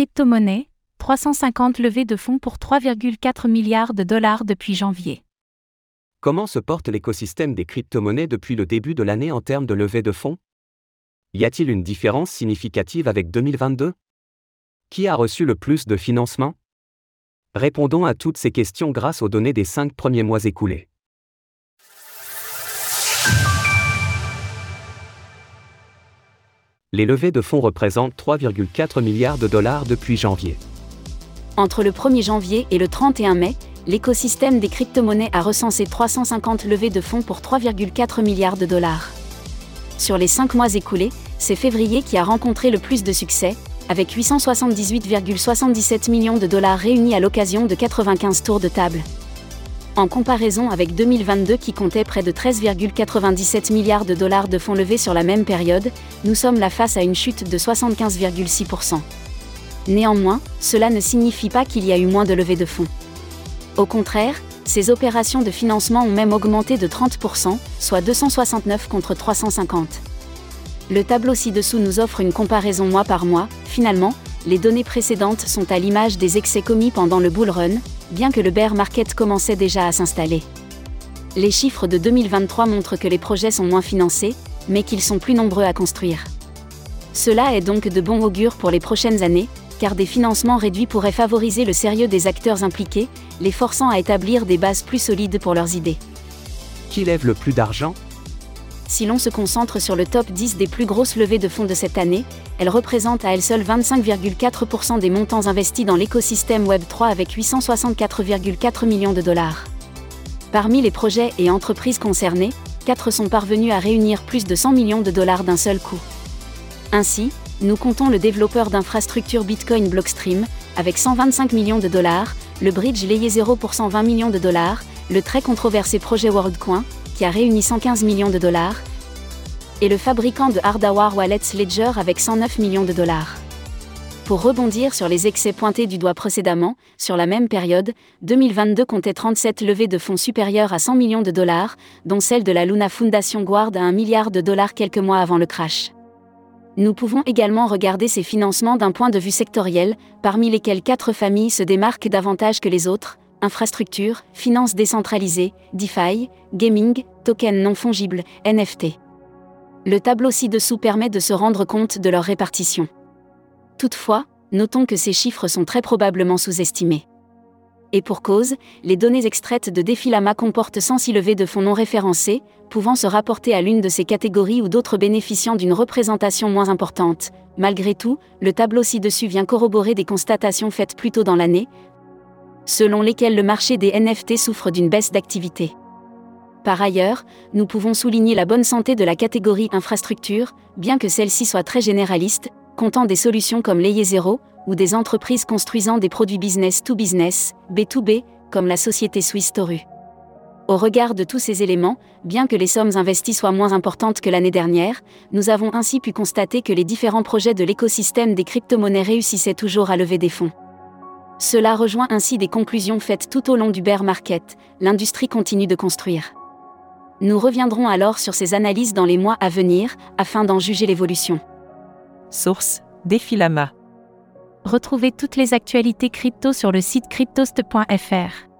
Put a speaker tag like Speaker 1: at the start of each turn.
Speaker 1: Crypto-monnaie, 350 levées de fonds pour 3,4 milliards de dollars depuis janvier.
Speaker 2: Comment se porte l'écosystème des crypto-monnaies depuis le début de l'année en termes de levée de fonds? Y a-t-il une différence significative avec 2022 Qui a reçu le plus de financement? Répondons à toutes ces questions grâce aux données des cinq premiers mois écoulés. Les levées de fonds représentent 3,4 milliards de dollars depuis janvier.
Speaker 3: Entre le 1er janvier et le 31 mai, l'écosystème des crypto-monnaies a recensé 350 levées de fonds pour 3,4 milliards de dollars. Sur les 5 mois écoulés, c'est février qui a rencontré le plus de succès, avec 878,77 millions de dollars réunis à l'occasion de 95 tours de table. En comparaison avec 2022 qui comptait près de 13,97 milliards de dollars de fonds levés sur la même période, nous sommes là face à une chute de 75,6%. Néanmoins, cela ne signifie pas qu'il y a eu moins de levées de fonds. Au contraire, ces opérations de financement ont même augmenté de 30%, soit 269 contre 350. Le tableau ci-dessous nous offre une comparaison mois par mois, finalement, les données précédentes sont à l'image des excès commis pendant le bull run, bien que le bear market commençait déjà à s'installer. Les chiffres de 2023 montrent que les projets sont moins financés, mais qu'ils sont plus nombreux à construire. Cela est donc de bon augure pour les prochaines années, car des financements réduits pourraient favoriser le sérieux des acteurs impliqués, les forçant à établir des bases plus solides pour leurs idées.
Speaker 2: Qui lève le plus d'argent?
Speaker 3: Si l'on se concentre sur le top 10 des plus grosses levées de fonds de cette année, elle représente à elle seule 25,4% des montants investis dans l'écosystème Web3 avec 864,4 millions de dollars. Parmi les projets et entreprises concernés, 4 sont parvenus à réunir plus de 100 millions de dollars d'un seul coup. Ainsi, nous comptons le développeur d'infrastructure Bitcoin Blockstream, avec 125 millions de dollars, le bridge Layer 0 pour 120 millions de dollars, le très controversé projet WorldCoin, qui a réuni 115 millions de dollars, et le fabricant de hardware Wallets Ledger avec 109 millions de dollars. Pour rebondir sur les excès pointés du doigt précédemment, sur la même période, 2022 comptait 37 levées de fonds supérieures à 100 millions de dollars, dont celle de la Luna Foundation Guard à 1 milliard de dollars quelques mois avant le crash. Nous pouvons également regarder ces financements d'un point de vue sectoriel, parmi lesquels quatre familles se démarquent davantage que les autres infrastructure, finances décentralisées, DeFi, gaming, tokens non fongibles, NFT. Le tableau ci-dessous permet de se rendre compte de leur répartition. Toutefois, notons que ces chiffres sont très probablement sous-estimés. Et pour cause, les données extraites de Defilama comportent 106 levées de fonds non référencés, pouvant se rapporter à l'une de ces catégories ou d'autres bénéficiant d'une représentation moins importante. Malgré tout, le tableau ci-dessus vient corroborer des constatations faites plus tôt dans l'année, selon lesquelles le marché des NFT souffre d'une baisse d'activité. Par ailleurs, nous pouvons souligner la bonne santé de la catégorie infrastructure, bien que celle-ci soit très généraliste, comptant des solutions comme Layer 0, ou des entreprises construisant des produits business to business, B2B, comme la société suisse Toru. Au regard de tous ces éléments, bien que les sommes investies soient moins importantes que l'année dernière, nous avons ainsi pu constater que les différents projets de l'écosystème des crypto-monnaies réussissaient toujours à lever des fonds. Cela rejoint ainsi des conclusions faites tout au long du bear market, l'industrie continue de construire. Nous reviendrons alors sur ces analyses dans les mois à venir, afin d'en juger l'évolution.
Speaker 4: Source Défilama.
Speaker 1: Retrouvez toutes les actualités crypto sur le site cryptost.fr.